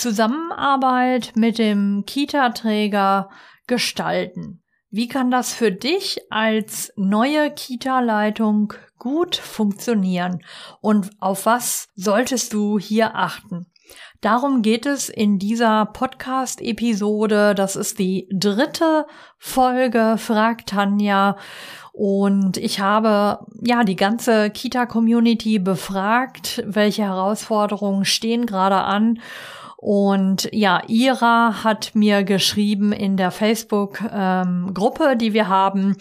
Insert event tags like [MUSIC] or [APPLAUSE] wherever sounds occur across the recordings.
Zusammenarbeit mit dem Kita-Träger gestalten. Wie kann das für dich als neue Kita-Leitung gut funktionieren? Und auf was solltest du hier achten? Darum geht es in dieser Podcast-Episode. Das ist die dritte Folge, fragt Tanja. Und ich habe ja die ganze Kita-Community befragt, welche Herausforderungen stehen gerade an. Und ja, Ira hat mir geschrieben in der Facebook-Gruppe, ähm, die wir haben,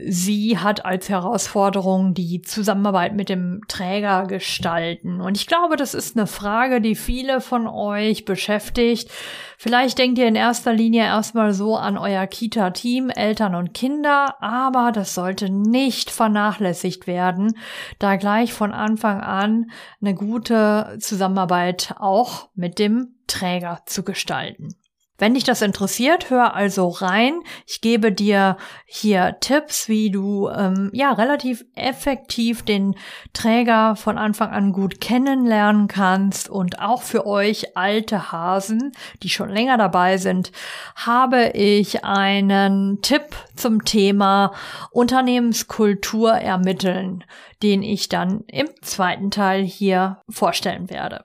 Sie hat als Herausforderung die Zusammenarbeit mit dem Träger gestalten. Und ich glaube, das ist eine Frage, die viele von euch beschäftigt. Vielleicht denkt ihr in erster Linie erstmal so an euer Kita-Team, Eltern und Kinder, aber das sollte nicht vernachlässigt werden, da gleich von Anfang an eine gute Zusammenarbeit auch mit dem Träger zu gestalten. Wenn dich das interessiert, hör also rein. Ich gebe dir hier Tipps, wie du ähm, ja relativ effektiv den Träger von Anfang an gut kennenlernen kannst. Und auch für euch alte Hasen, die schon länger dabei sind, habe ich einen Tipp zum Thema Unternehmenskultur ermitteln, den ich dann im zweiten Teil hier vorstellen werde.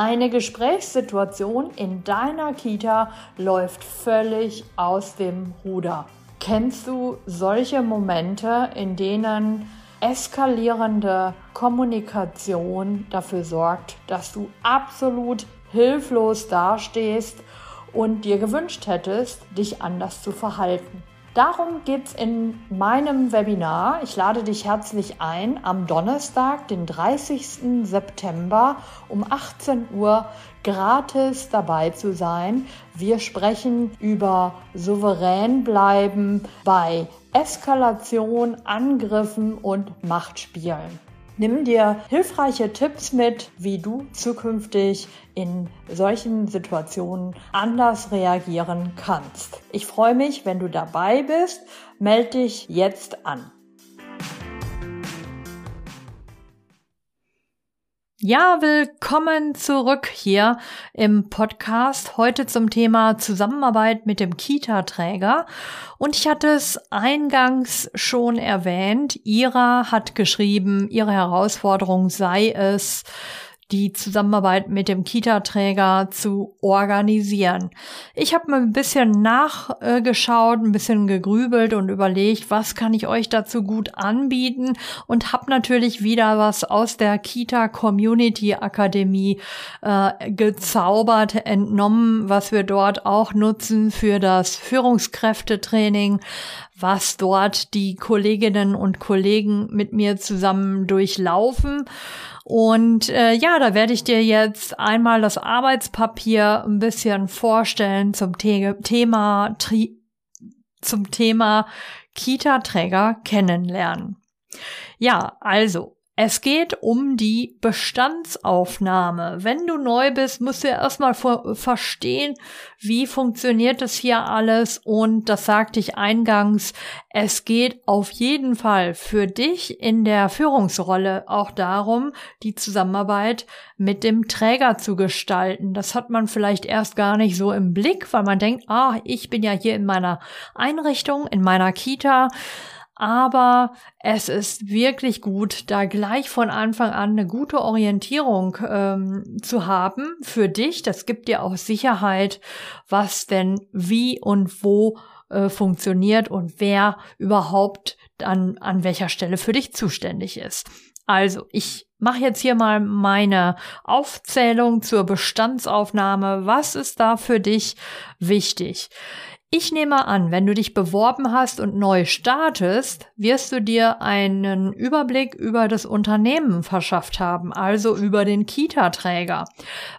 Eine Gesprächssituation in deiner Kita läuft völlig aus dem Ruder. Kennst du solche Momente, in denen eskalierende Kommunikation dafür sorgt, dass du absolut hilflos dastehst und dir gewünscht hättest, dich anders zu verhalten? Darum geht es in meinem Webinar. Ich lade dich herzlich ein, am Donnerstag, den 30. September um 18 Uhr gratis dabei zu sein. Wir sprechen über souverän bleiben bei Eskalation, Angriffen und Machtspielen. Nimm dir hilfreiche Tipps mit, wie du zukünftig in solchen Situationen anders reagieren kannst. Ich freue mich, wenn du dabei bist. Meld dich jetzt an. Ja, willkommen zurück hier im Podcast. Heute zum Thema Zusammenarbeit mit dem Kita-Träger. Und ich hatte es eingangs schon erwähnt. Ira hat geschrieben, ihre Herausforderung sei es, die Zusammenarbeit mit dem Kita-Träger zu organisieren. Ich habe mal ein bisschen nachgeschaut, ein bisschen gegrübelt und überlegt, was kann ich euch dazu gut anbieten und habe natürlich wieder was aus der Kita Community Akademie äh, gezaubert, entnommen, was wir dort auch nutzen für das Führungskräftetraining, was dort die Kolleginnen und Kollegen mit mir zusammen durchlaufen. Und äh, ja, da werde ich dir jetzt einmal das Arbeitspapier ein bisschen vorstellen zum The Thema Tri zum Thema Kita-Träger kennenlernen. Ja, also es geht um die Bestandsaufnahme. Wenn du neu bist, musst du ja erstmal verstehen, wie funktioniert das hier alles. Und das sagte ich eingangs, es geht auf jeden Fall für dich in der Führungsrolle auch darum, die Zusammenarbeit mit dem Träger zu gestalten. Das hat man vielleicht erst gar nicht so im Blick, weil man denkt, ah, ich bin ja hier in meiner Einrichtung, in meiner Kita aber es ist wirklich gut, da gleich von Anfang an eine gute Orientierung ähm, zu haben für dich. Das gibt dir auch Sicherheit, was denn wie und wo äh, funktioniert und wer überhaupt an, an welcher Stelle für dich zuständig ist. Also, ich mache jetzt hier mal meine Aufzählung zur Bestandsaufnahme. Was ist da für dich wichtig? Ich nehme an, wenn du dich beworben hast und neu startest, wirst du dir einen Überblick über das Unternehmen verschafft haben, also über den Kita-Träger.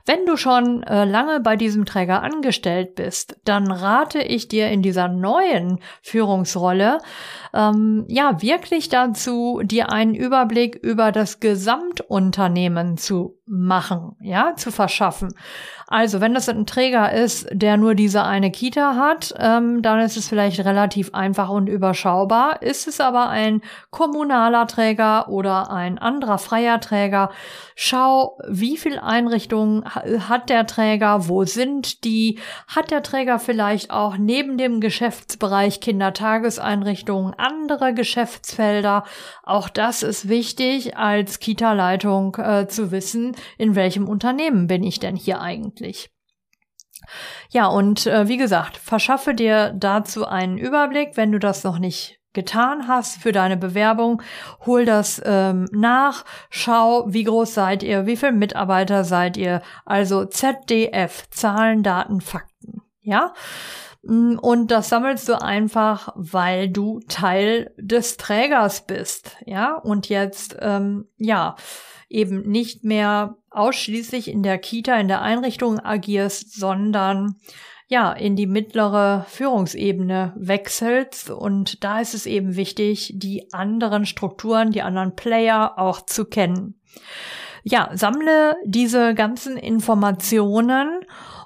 Wenn du schon äh, lange bei diesem Träger angestellt bist, dann rate ich dir in dieser neuen Führungsrolle, ähm, ja, wirklich dazu, dir einen Überblick über das Gesamtunternehmen zu machen, ja, zu verschaffen. Also, wenn das ein Träger ist, der nur diese eine Kita hat, ähm, dann ist es vielleicht relativ einfach und überschaubar. Ist es aber ein kommunaler Träger oder ein anderer freier Träger, schau, wie viel Einrichtungen hat der Träger, wo sind die, hat der Träger vielleicht auch neben dem Geschäftsbereich Kindertageseinrichtungen andere Geschäftsfelder. Auch das ist wichtig als Kita-Leitung äh, zu wissen, in welchem Unternehmen bin ich denn hier eigentlich. Ja, und äh, wie gesagt, verschaffe dir dazu einen Überblick, wenn du das noch nicht getan hast für deine Bewerbung, hol das ähm, nach, schau, wie groß seid ihr, wie viele Mitarbeiter seid ihr, also ZDF, Zahlen, Daten, Fakten, ja. Mm, und das sammelst du einfach, weil du Teil des Trägers bist, ja, und jetzt, ähm, ja, eben nicht mehr ausschließlich in der Kita, in der Einrichtung agierst, sondern ja, in die mittlere Führungsebene wechselst. Und da ist es eben wichtig, die anderen Strukturen, die anderen Player auch zu kennen. Ja, sammle diese ganzen Informationen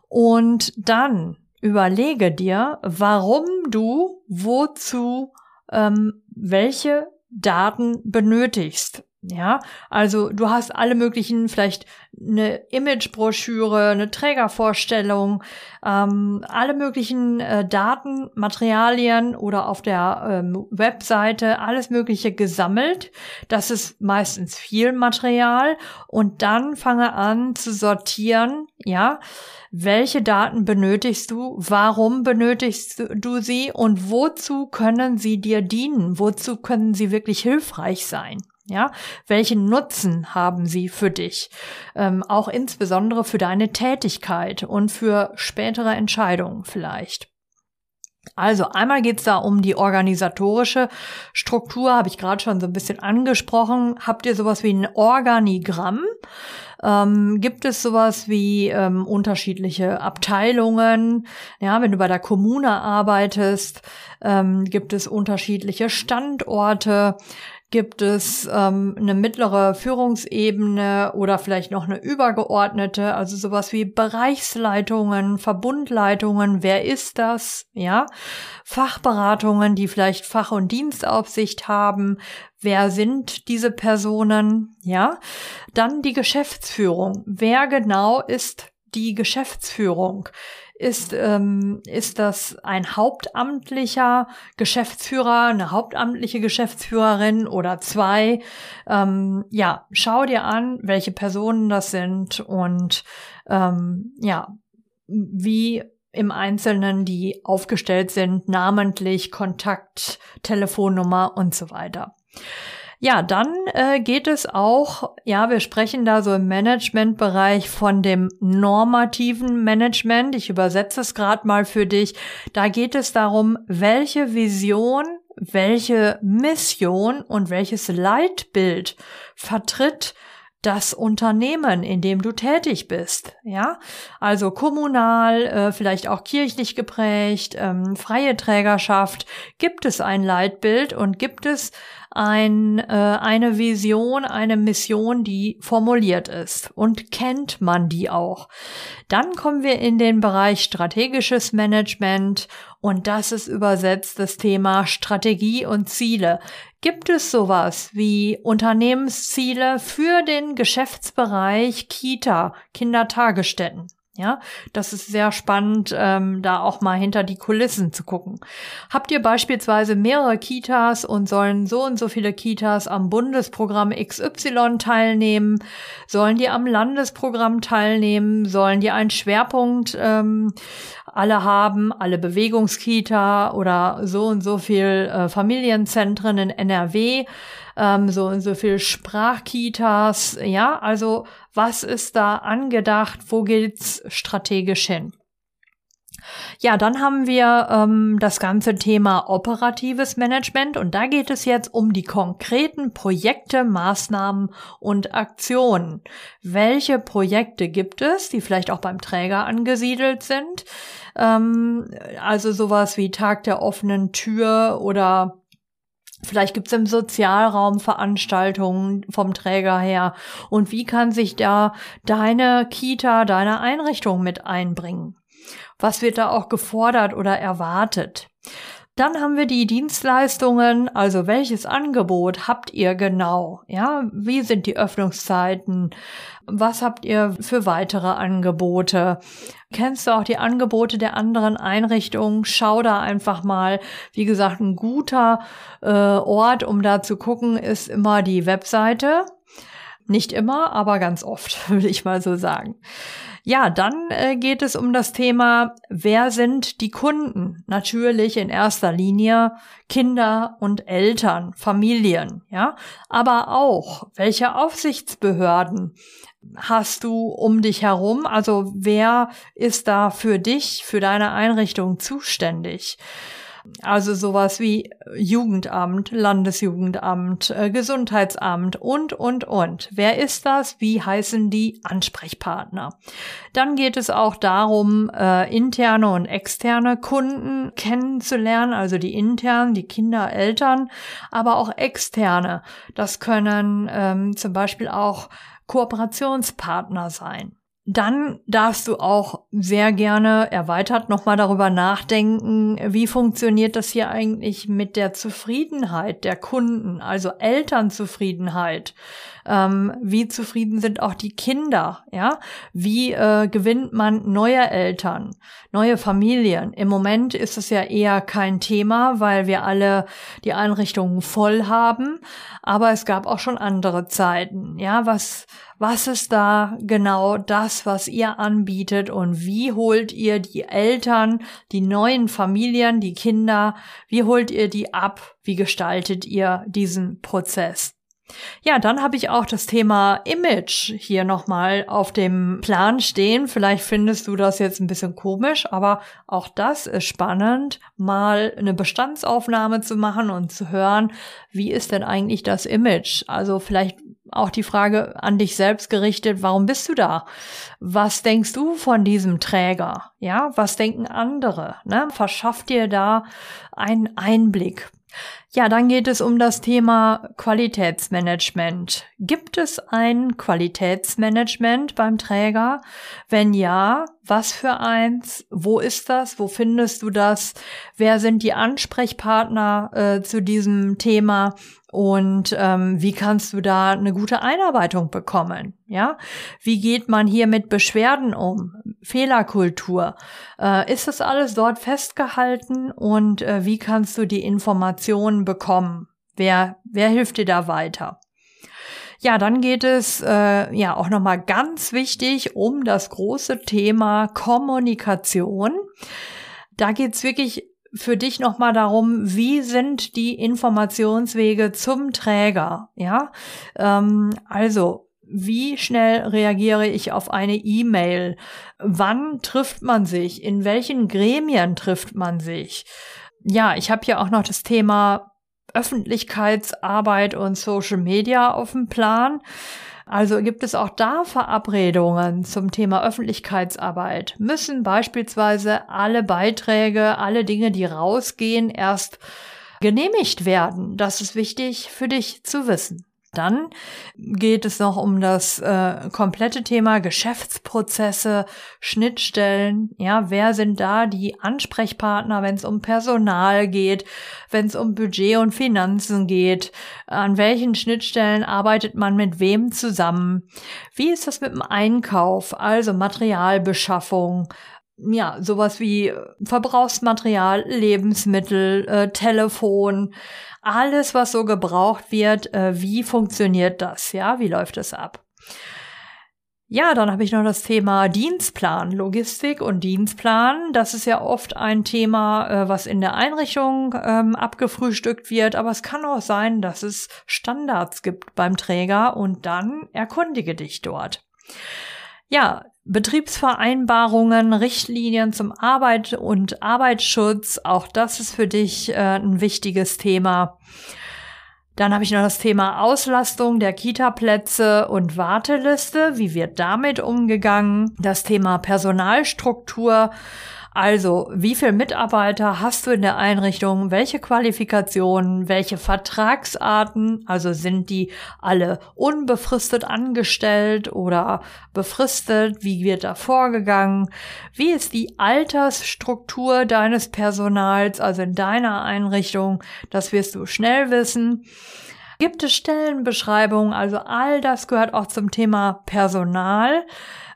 und dann überlege dir, warum du wozu ähm, welche Daten benötigst. Ja, also du hast alle möglichen, vielleicht eine Imagebroschüre, eine Trägervorstellung, ähm, alle möglichen äh, Daten, Materialien oder auf der ähm, Webseite alles Mögliche gesammelt. Das ist meistens viel Material und dann fange an zu sortieren, ja, welche Daten benötigst du, warum benötigst du sie und wozu können sie dir dienen, wozu können sie wirklich hilfreich sein. Ja, welchen Nutzen haben sie für dich? Ähm, auch insbesondere für deine Tätigkeit und für spätere Entscheidungen vielleicht. Also einmal geht's da um die organisatorische Struktur, habe ich gerade schon so ein bisschen angesprochen. Habt ihr sowas wie ein Organigramm? Ähm, gibt es sowas wie ähm, unterschiedliche Abteilungen? Ja, wenn du bei der Kommune arbeitest, ähm, gibt es unterschiedliche Standorte gibt es ähm, eine mittlere Führungsebene oder vielleicht noch eine übergeordnete, also sowas wie Bereichsleitungen, Verbundleitungen, wer ist das? Ja, Fachberatungen, die vielleicht Fach- und Dienstaufsicht haben, wer sind diese Personen? Ja, dann die Geschäftsführung. Wer genau ist die Geschäftsführung? Ist, ähm, ist das ein hauptamtlicher Geschäftsführer, eine hauptamtliche Geschäftsführerin oder zwei. Ähm, ja, schau dir an, welche Personen das sind und ähm, ja, wie im Einzelnen die aufgestellt sind, namentlich, Kontakt, Telefonnummer und so weiter. Ja, dann äh, geht es auch, ja, wir sprechen da so im Managementbereich von dem normativen Management. Ich übersetze es gerade mal für dich. Da geht es darum, welche Vision, welche Mission und welches Leitbild vertritt das Unternehmen, in dem du tätig bist, ja, also kommunal, äh, vielleicht auch kirchlich geprägt, ähm, freie Trägerschaft, gibt es ein Leitbild und gibt es ein, äh, eine Vision, eine Mission, die formuliert ist und kennt man die auch. Dann kommen wir in den Bereich strategisches Management und das ist übersetzt das Thema Strategie und Ziele. Gibt es sowas wie Unternehmensziele für den Geschäftsbereich Kita, Kindertagesstätten? Ja, das ist sehr spannend, ähm, da auch mal hinter die Kulissen zu gucken. Habt ihr beispielsweise mehrere Kitas und sollen so und so viele Kitas am Bundesprogramm XY teilnehmen? Sollen die am Landesprogramm teilnehmen? Sollen die einen Schwerpunkt ähm, alle haben, alle Bewegungskita oder so und so viel äh, Familienzentren in NRW? ähm, so und so viel Sprachkitas, ja, also was ist da angedacht, wo geht's strategisch hin? Ja, dann haben wir ähm, das ganze Thema operatives Management und da geht es jetzt um die konkreten Projekte, Maßnahmen und Aktionen. Welche Projekte gibt es, die vielleicht auch beim Träger angesiedelt sind? Ähm, also sowas wie Tag der offenen Tür oder Vielleicht gibt es im Sozialraum Veranstaltungen vom Träger her. Und wie kann sich da deine Kita, deine Einrichtung mit einbringen? Was wird da auch gefordert oder erwartet? Dann haben wir die Dienstleistungen, also welches Angebot habt ihr genau? Ja, wie sind die Öffnungszeiten? Was habt ihr für weitere Angebote? Kennst du auch die Angebote der anderen Einrichtungen? Schau da einfach mal. Wie gesagt, ein guter äh, Ort, um da zu gucken, ist immer die Webseite. Nicht immer, aber ganz oft, [LAUGHS] würde ich mal so sagen. Ja, dann äh, geht es um das Thema, wer sind die Kunden? Natürlich in erster Linie Kinder und Eltern, Familien, ja, aber auch welche Aufsichtsbehörden hast du um dich herum? Also wer ist da für dich, für deine Einrichtung zuständig? Also sowas wie Jugendamt, Landesjugendamt, äh, Gesundheitsamt und, und, und. Wer ist das? Wie heißen die Ansprechpartner? Dann geht es auch darum, äh, interne und externe Kunden kennenzulernen, also die internen, die Kinder, Eltern, aber auch externe. Das können ähm, zum Beispiel auch Kooperationspartner sein dann darfst du auch sehr gerne erweitert nochmal darüber nachdenken, wie funktioniert das hier eigentlich mit der Zufriedenheit der Kunden, also Elternzufriedenheit. Ähm, wie zufrieden sind auch die Kinder, ja? Wie äh, gewinnt man neue Eltern, neue Familien? Im Moment ist es ja eher kein Thema, weil wir alle die Einrichtungen voll haben. Aber es gab auch schon andere Zeiten, ja? Was was ist da genau das, was ihr anbietet und wie holt ihr die Eltern, die neuen Familien, die Kinder, wie holt ihr die ab? Wie gestaltet ihr diesen Prozess? Ja, dann habe ich auch das Thema Image hier nochmal auf dem Plan stehen. Vielleicht findest du das jetzt ein bisschen komisch, aber auch das ist spannend, mal eine Bestandsaufnahme zu machen und zu hören, wie ist denn eigentlich das Image? Also vielleicht auch die Frage an dich selbst gerichtet, warum bist du da? Was denkst du von diesem Träger? Ja, was denken andere? Ne? Verschaff dir da einen Einblick. Ja, dann geht es um das Thema Qualitätsmanagement. Gibt es ein Qualitätsmanagement beim Träger? Wenn ja, was für eins? Wo ist das? Wo findest du das? Wer sind die Ansprechpartner äh, zu diesem Thema? Und ähm, wie kannst du da eine gute Einarbeitung bekommen? Ja, wie geht man hier mit Beschwerden um? Fehlerkultur. Äh, ist das alles dort festgehalten? Und äh, wie kannst du die Informationen bekommen? Wer wer hilft dir da weiter? Ja, dann geht es äh, ja auch noch mal ganz wichtig um das große Thema Kommunikation. Da geht's wirklich für dich nochmal darum, wie sind die Informationswege zum Träger? Ja, ähm, also wie schnell reagiere ich auf eine E-Mail? Wann trifft man sich? In welchen Gremien trifft man sich? Ja, ich habe hier auch noch das Thema Öffentlichkeitsarbeit und Social Media auf dem Plan. Also gibt es auch da Verabredungen zum Thema Öffentlichkeitsarbeit? Müssen beispielsweise alle Beiträge, alle Dinge, die rausgehen, erst genehmigt werden? Das ist wichtig für dich zu wissen. Dann geht es noch um das äh, komplette Thema Geschäftsprozesse, Schnittstellen. Ja, wer sind da die Ansprechpartner, wenn es um Personal geht, wenn es um Budget und Finanzen geht? An welchen Schnittstellen arbeitet man mit wem zusammen? Wie ist das mit dem Einkauf, also Materialbeschaffung? ja, sowas wie Verbrauchsmaterial, Lebensmittel, äh, Telefon, alles, was so gebraucht wird, äh, wie funktioniert das? Ja, wie läuft es ab? Ja, dann habe ich noch das Thema Dienstplan, Logistik und Dienstplan. Das ist ja oft ein Thema, äh, was in der Einrichtung ähm, abgefrühstückt wird, aber es kann auch sein, dass es Standards gibt beim Träger und dann erkundige dich dort. Ja, Betriebsvereinbarungen, Richtlinien zum Arbeit und Arbeitsschutz, auch das ist für dich äh, ein wichtiges Thema. Dann habe ich noch das Thema Auslastung der Kita-Plätze und Warteliste. Wie wird damit umgegangen? Das Thema Personalstruktur. Also, wie viele Mitarbeiter hast du in der Einrichtung? Welche Qualifikationen? Welche Vertragsarten? Also sind die alle unbefristet angestellt oder befristet? Wie wird da vorgegangen? Wie ist die Altersstruktur deines Personals, also in deiner Einrichtung? Das wirst du schnell wissen. Gibt es Stellenbeschreibungen? Also all das gehört auch zum Thema Personal.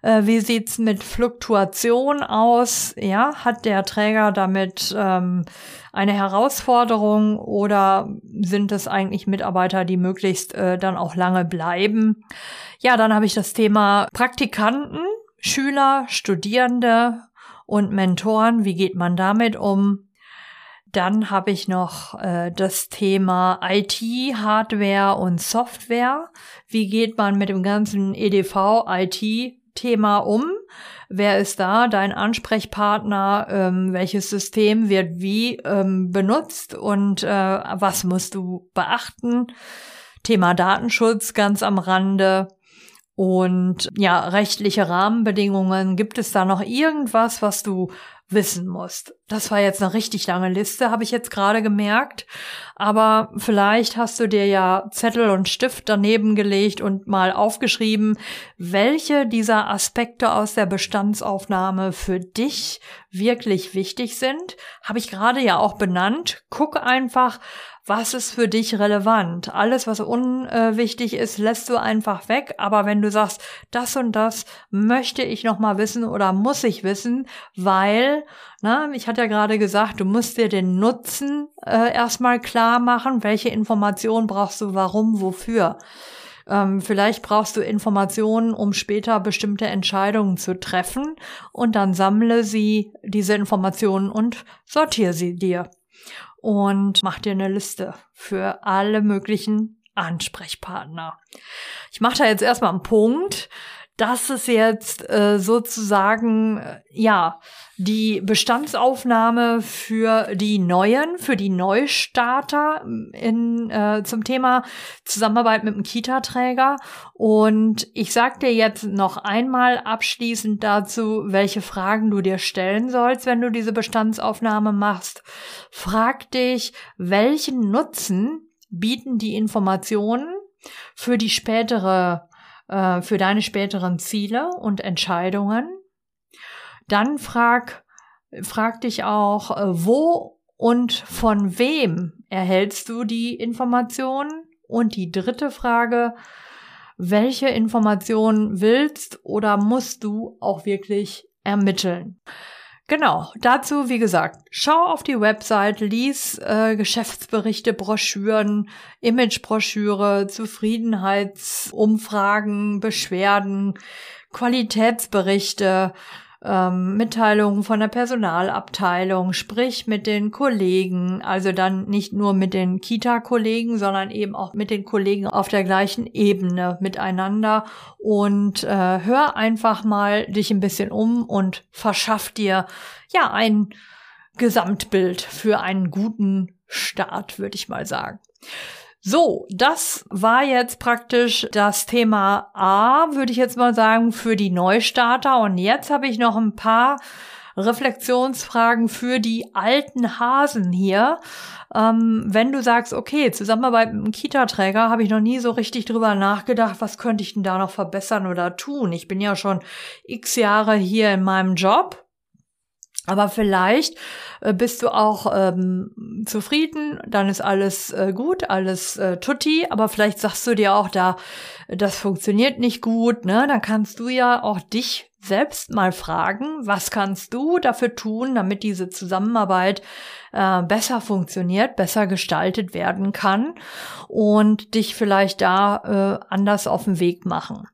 Äh, wie sieht's mit Fluktuation aus? Ja, hat der Träger damit ähm, eine Herausforderung oder sind es eigentlich Mitarbeiter, die möglichst äh, dann auch lange bleiben? Ja, dann habe ich das Thema Praktikanten, Schüler, Studierende und Mentoren. Wie geht man damit um? Dann habe ich noch äh, das Thema IT, Hardware und Software. Wie geht man mit dem ganzen EDV, IT Thema um? Wer ist da dein Ansprechpartner? Ähm, welches System wird wie ähm, benutzt und äh, was musst du beachten? Thema Datenschutz ganz am Rande. Und ja, rechtliche Rahmenbedingungen. Gibt es da noch irgendwas, was du wissen musst. Das war jetzt eine richtig lange Liste, habe ich jetzt gerade gemerkt. Aber vielleicht hast du dir ja Zettel und Stift daneben gelegt und mal aufgeschrieben, welche dieser Aspekte aus der Bestandsaufnahme für dich wirklich wichtig sind. Habe ich gerade ja auch benannt. Guck einfach, was ist für dich relevant? Alles, was unwichtig ist, lässt du einfach weg. Aber wenn du sagst, das und das möchte ich noch mal wissen oder muss ich wissen, weil, na, ich hatte ja gerade gesagt, du musst dir den Nutzen äh, erstmal klar machen. Welche Informationen brauchst du? Warum? Wofür? Ähm, vielleicht brauchst du Informationen, um später bestimmte Entscheidungen zu treffen und dann sammle sie, diese Informationen und sortiere sie dir und mach dir eine Liste für alle möglichen Ansprechpartner. Ich mache da jetzt erstmal einen Punkt. Das ist jetzt äh, sozusagen, äh, ja, die Bestandsaufnahme für die Neuen, für die Neustarter in, äh, zum Thema Zusammenarbeit mit dem Kita-Träger. Und ich sag dir jetzt noch einmal abschließend dazu, welche Fragen du dir stellen sollst, wenn du diese Bestandsaufnahme machst. Frag dich, welchen Nutzen bieten die Informationen für die spätere äh, für deine späteren Ziele und Entscheidungen. Dann frag, frag dich auch, äh, wo und von wem erhältst du die Informationen? Und die dritte Frage, welche Informationen willst oder musst du auch wirklich ermitteln? Genau, dazu, wie gesagt, schau auf die Website, lies äh, Geschäftsberichte, Broschüren, Imagebroschüre, Zufriedenheitsumfragen, Beschwerden, Qualitätsberichte, ähm, Mitteilungen von der Personalabteilung, sprich mit den Kollegen, also dann nicht nur mit den Kita-Kollegen, sondern eben auch mit den Kollegen auf der gleichen Ebene miteinander und äh, hör einfach mal dich ein bisschen um und verschaff dir ja ein Gesamtbild für einen guten Start, würde ich mal sagen. So, das war jetzt praktisch das Thema A, würde ich jetzt mal sagen, für die Neustarter. Und jetzt habe ich noch ein paar Reflexionsfragen für die alten Hasen hier. Ähm, wenn du sagst, okay, Zusammenarbeit mit einem Kita-Träger, habe ich noch nie so richtig drüber nachgedacht, was könnte ich denn da noch verbessern oder tun? Ich bin ja schon x Jahre hier in meinem Job aber vielleicht äh, bist du auch ähm, zufrieden, dann ist alles äh, gut, alles äh, tutti, aber vielleicht sagst du dir auch da, das funktioniert nicht gut, ne? Dann kannst du ja auch dich selbst mal fragen, was kannst du dafür tun, damit diese Zusammenarbeit äh, besser funktioniert, besser gestaltet werden kann und dich vielleicht da äh, anders auf den Weg machen.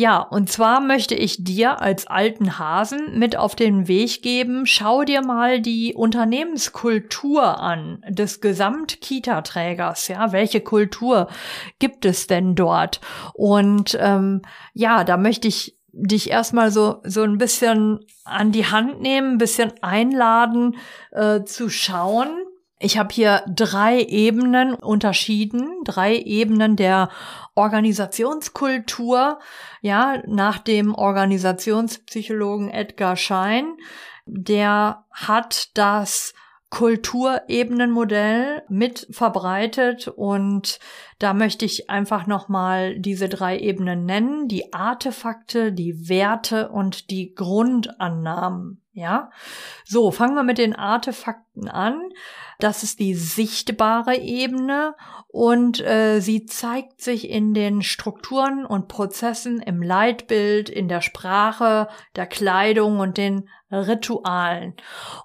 Ja, und zwar möchte ich dir als alten Hasen mit auf den Weg geben, schau dir mal die Unternehmenskultur an des Gesamt-Kita-Trägers. Ja, welche Kultur gibt es denn dort? Und ähm, ja, da möchte ich dich erstmal so, so ein bisschen an die Hand nehmen, ein bisschen einladen, äh, zu schauen. Ich habe hier drei Ebenen unterschieden, drei Ebenen der Organisationskultur, ja, nach dem Organisationspsychologen Edgar Schein. Der hat das Kulturebenenmodell mit verbreitet und da möchte ich einfach nochmal diese drei Ebenen nennen, die Artefakte, die Werte und die Grundannahmen. Ja, so fangen wir mit den Artefakten an. Das ist die sichtbare Ebene und äh, sie zeigt sich in den Strukturen und Prozessen im Leitbild, in der Sprache, der Kleidung und den Ritualen.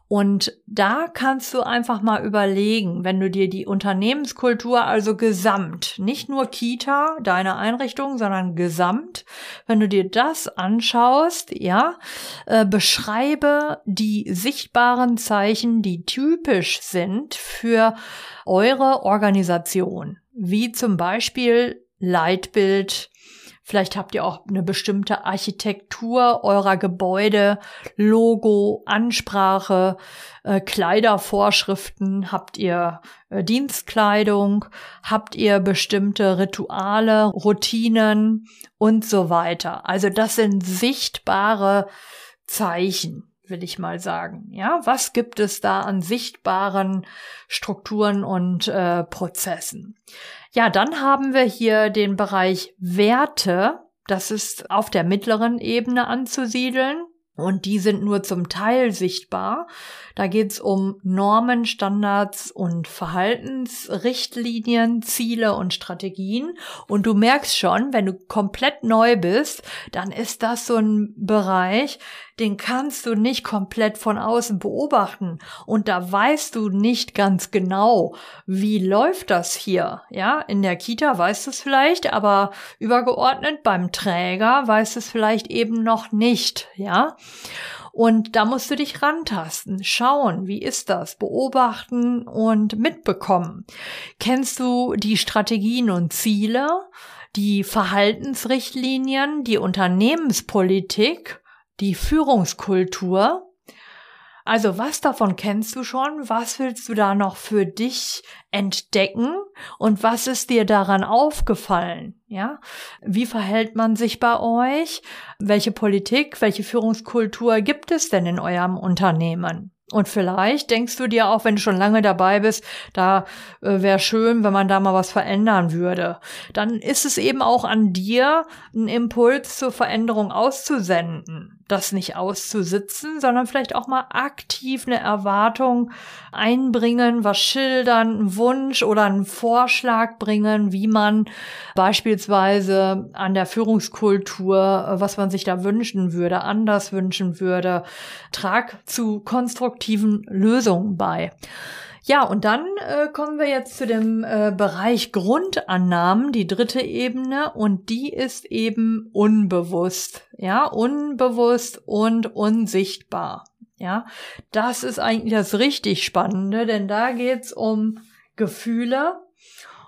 Und da kannst du einfach mal überlegen, wenn du dir die Unternehmenskultur also gesamt, nicht nur Kita, deine Einrichtung, sondern gesamt, wenn du dir das anschaust, ja, äh, beschreibe die sichtbaren Zeichen, die typisch sind für eure Organisation, wie zum Beispiel Leitbild, Vielleicht habt ihr auch eine bestimmte Architektur eurer Gebäude, Logo, Ansprache, äh, Kleidervorschriften, habt ihr äh, Dienstkleidung, habt ihr bestimmte Rituale, Routinen und so weiter. Also das sind sichtbare Zeichen will ich mal sagen. Ja, was gibt es da an sichtbaren Strukturen und äh, Prozessen? Ja, dann haben wir hier den Bereich Werte. Das ist auf der mittleren Ebene anzusiedeln. Und die sind nur zum Teil sichtbar. Da geht's um Normen, Standards und Verhaltensrichtlinien, Ziele und Strategien. Und du merkst schon, wenn du komplett neu bist, dann ist das so ein Bereich, den kannst du nicht komplett von außen beobachten. Und da weißt du nicht ganz genau, wie läuft das hier. Ja, in der Kita weißt du es vielleicht, aber übergeordnet beim Träger weißt du es vielleicht eben noch nicht. Ja. Und da musst du dich rantasten, schauen, wie ist das, beobachten und mitbekommen. Kennst du die Strategien und Ziele, die Verhaltensrichtlinien, die Unternehmenspolitik, die Führungskultur? Also was davon kennst du schon? Was willst du da noch für dich entdecken? Und was ist dir daran aufgefallen? Ja? Wie verhält man sich bei euch? Welche Politik, welche Führungskultur gibt es denn in eurem Unternehmen? Und vielleicht denkst du dir auch, wenn du schon lange dabei bist, da äh, wäre schön, wenn man da mal was verändern würde. Dann ist es eben auch an dir, einen Impuls zur Veränderung auszusenden das nicht auszusitzen, sondern vielleicht auch mal aktiv eine Erwartung einbringen, was schildern, einen Wunsch oder einen Vorschlag bringen, wie man beispielsweise an der Führungskultur, was man sich da wünschen würde, anders wünschen würde, trag zu konstruktiven Lösungen bei. Ja, und dann äh, kommen wir jetzt zu dem äh, Bereich Grundannahmen, die dritte Ebene, und die ist eben unbewusst, ja, unbewusst und unsichtbar. Ja, das ist eigentlich das richtig Spannende, denn da geht's um Gefühle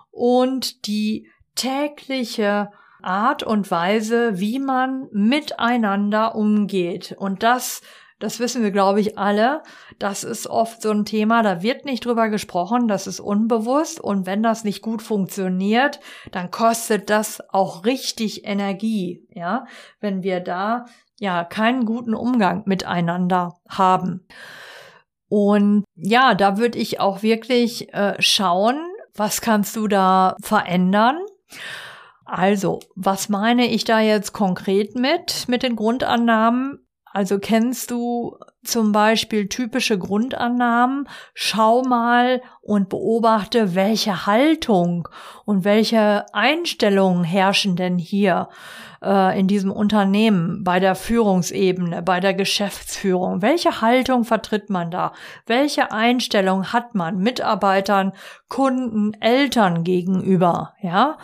und die tägliche Art und Weise, wie man miteinander umgeht. Und das das wissen wir, glaube ich, alle. Das ist oft so ein Thema, da wird nicht drüber gesprochen, das ist unbewusst. Und wenn das nicht gut funktioniert, dann kostet das auch richtig Energie, ja, wenn wir da ja keinen guten Umgang miteinander haben. Und ja, da würde ich auch wirklich äh, schauen, was kannst du da verändern? Also, was meine ich da jetzt konkret mit, mit den Grundannahmen? Also kennst du zum Beispiel typische Grundannahmen? Schau mal und beobachte, welche Haltung und welche Einstellungen herrschen denn hier äh, in diesem Unternehmen, bei der Führungsebene, bei der Geschäftsführung. Welche Haltung vertritt man da? Welche Einstellung hat man Mitarbeitern, Kunden, Eltern gegenüber? Ja,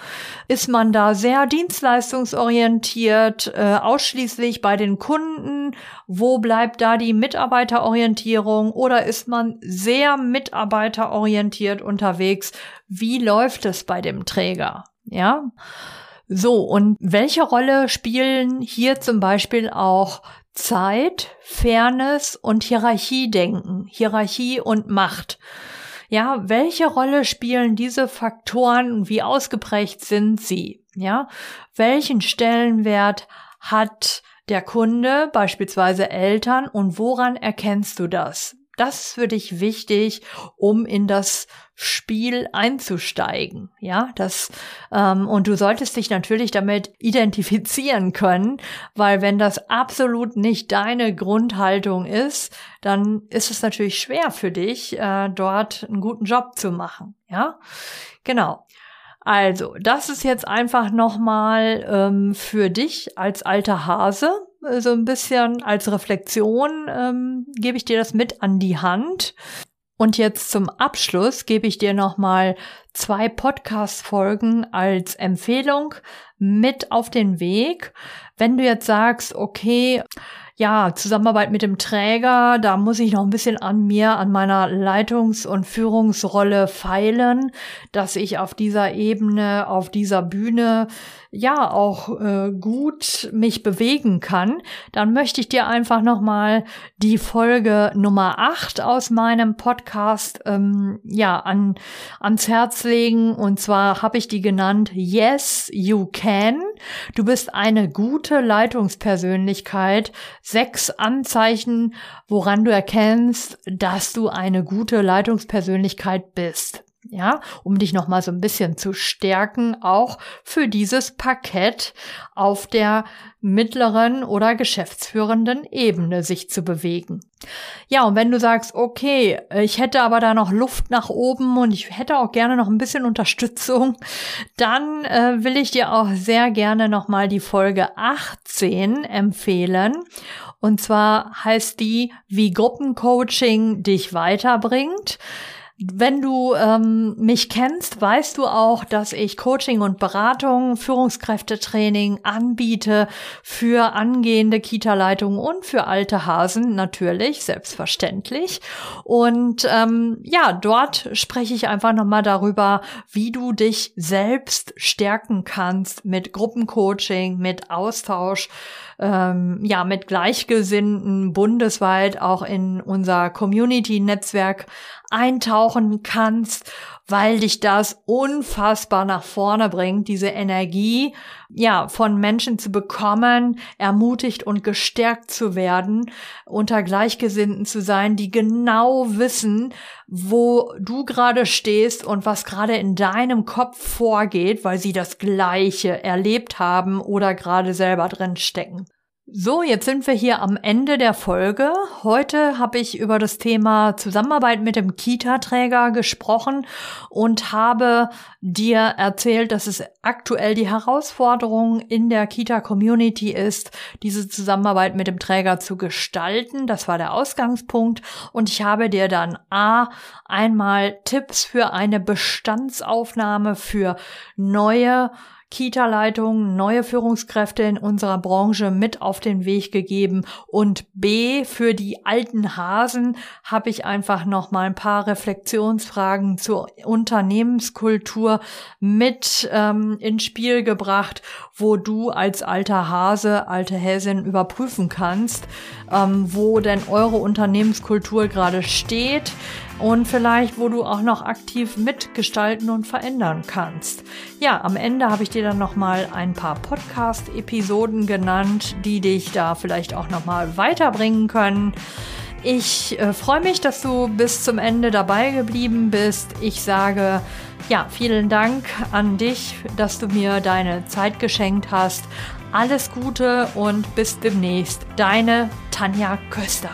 ist man da sehr dienstleistungsorientiert, äh, ausschließlich bei den Kunden? Wo bleibt da die Mitarbeiterorientierung? Oder ist man sehr mitarbeiterorientiert unterwegs? Wie läuft es bei dem Träger? Ja. So, und welche Rolle spielen hier zum Beispiel auch Zeit, Fairness und Hierarchiedenken, Hierarchie und Macht? Ja, welche Rolle spielen diese Faktoren wie ausgeprägt sind sie? Ja, welchen Stellenwert hat der Kunde, beispielsweise Eltern, und woran erkennst du das? Das ist für dich wichtig, um in das Spiel einzusteigen. Ja, das ähm, und du solltest dich natürlich damit identifizieren können, weil wenn das absolut nicht deine Grundhaltung ist, dann ist es natürlich schwer für dich, äh, dort einen guten Job zu machen. Ja, genau. Also, das ist jetzt einfach nochmal ähm, für dich als alter Hase, so ein bisschen als Reflexion ähm, gebe ich dir das mit an die Hand. Und jetzt zum Abschluss gebe ich dir nochmal zwei Podcast-Folgen als Empfehlung mit auf den Weg. Wenn du jetzt sagst, okay, ja, Zusammenarbeit mit dem Träger, da muss ich noch ein bisschen an mir, an meiner Leitungs- und Führungsrolle feilen, dass ich auf dieser Ebene, auf dieser Bühne ja auch äh, gut mich bewegen kann, dann möchte ich dir einfach nochmal die Folge Nummer 8 aus meinem Podcast ähm, ja an, ans Herz legen. Und zwar habe ich die genannt Yes, You Can. Du bist eine gute Leitungspersönlichkeit. Sechs Anzeichen, woran du erkennst, dass du eine gute Leitungspersönlichkeit bist ja, um dich noch mal so ein bisschen zu stärken, auch für dieses Parkett auf der mittleren oder geschäftsführenden Ebene sich zu bewegen. Ja, und wenn du sagst, okay, ich hätte aber da noch Luft nach oben und ich hätte auch gerne noch ein bisschen Unterstützung, dann äh, will ich dir auch sehr gerne noch mal die Folge 18 empfehlen. Und zwar heißt die, wie Gruppencoaching dich weiterbringt. Wenn du ähm, mich kennst, weißt du auch, dass ich Coaching und Beratung, Führungskräftetraining anbiete für angehende Kita-Leitungen und für alte Hasen natürlich, selbstverständlich. Und ähm, ja, dort spreche ich einfach nochmal darüber, wie du dich selbst stärken kannst mit Gruppencoaching, mit Austausch ähm, ja mit Gleichgesinnten bundesweit auch in unser Community-Netzwerk eintauchen kannst, weil dich das unfassbar nach vorne bringt, diese Energie, ja, von Menschen zu bekommen, ermutigt und gestärkt zu werden, unter Gleichgesinnten zu sein, die genau wissen, wo du gerade stehst und was gerade in deinem Kopf vorgeht, weil sie das Gleiche erlebt haben oder gerade selber drin stecken. So, jetzt sind wir hier am Ende der Folge. Heute habe ich über das Thema Zusammenarbeit mit dem Kita-Träger gesprochen und habe dir erzählt, dass es aktuell die Herausforderung in der Kita-Community ist, diese Zusammenarbeit mit dem Träger zu gestalten. Das war der Ausgangspunkt. Und ich habe dir dann A, einmal Tipps für eine Bestandsaufnahme für neue Kita-Leitungen, neue Führungskräfte in unserer Branche mit auf den Weg gegeben und B für die alten Hasen habe ich einfach noch mal ein paar Reflexionsfragen zur Unternehmenskultur mit ähm, ins Spiel gebracht, wo du als alter Hase, alte Häsin überprüfen kannst, ähm, wo denn eure Unternehmenskultur gerade steht und vielleicht, wo du auch noch aktiv mitgestalten und verändern kannst. Ja, am Ende habe ich dir dann noch mal ein paar Podcast-Episoden genannt, die dich da vielleicht auch noch mal weiterbringen können. Ich äh, freue mich, dass du bis zum Ende dabei geblieben bist. Ich sage ja, vielen Dank an dich, dass du mir deine Zeit geschenkt hast. Alles Gute und bis demnächst. Deine Tanja Köster.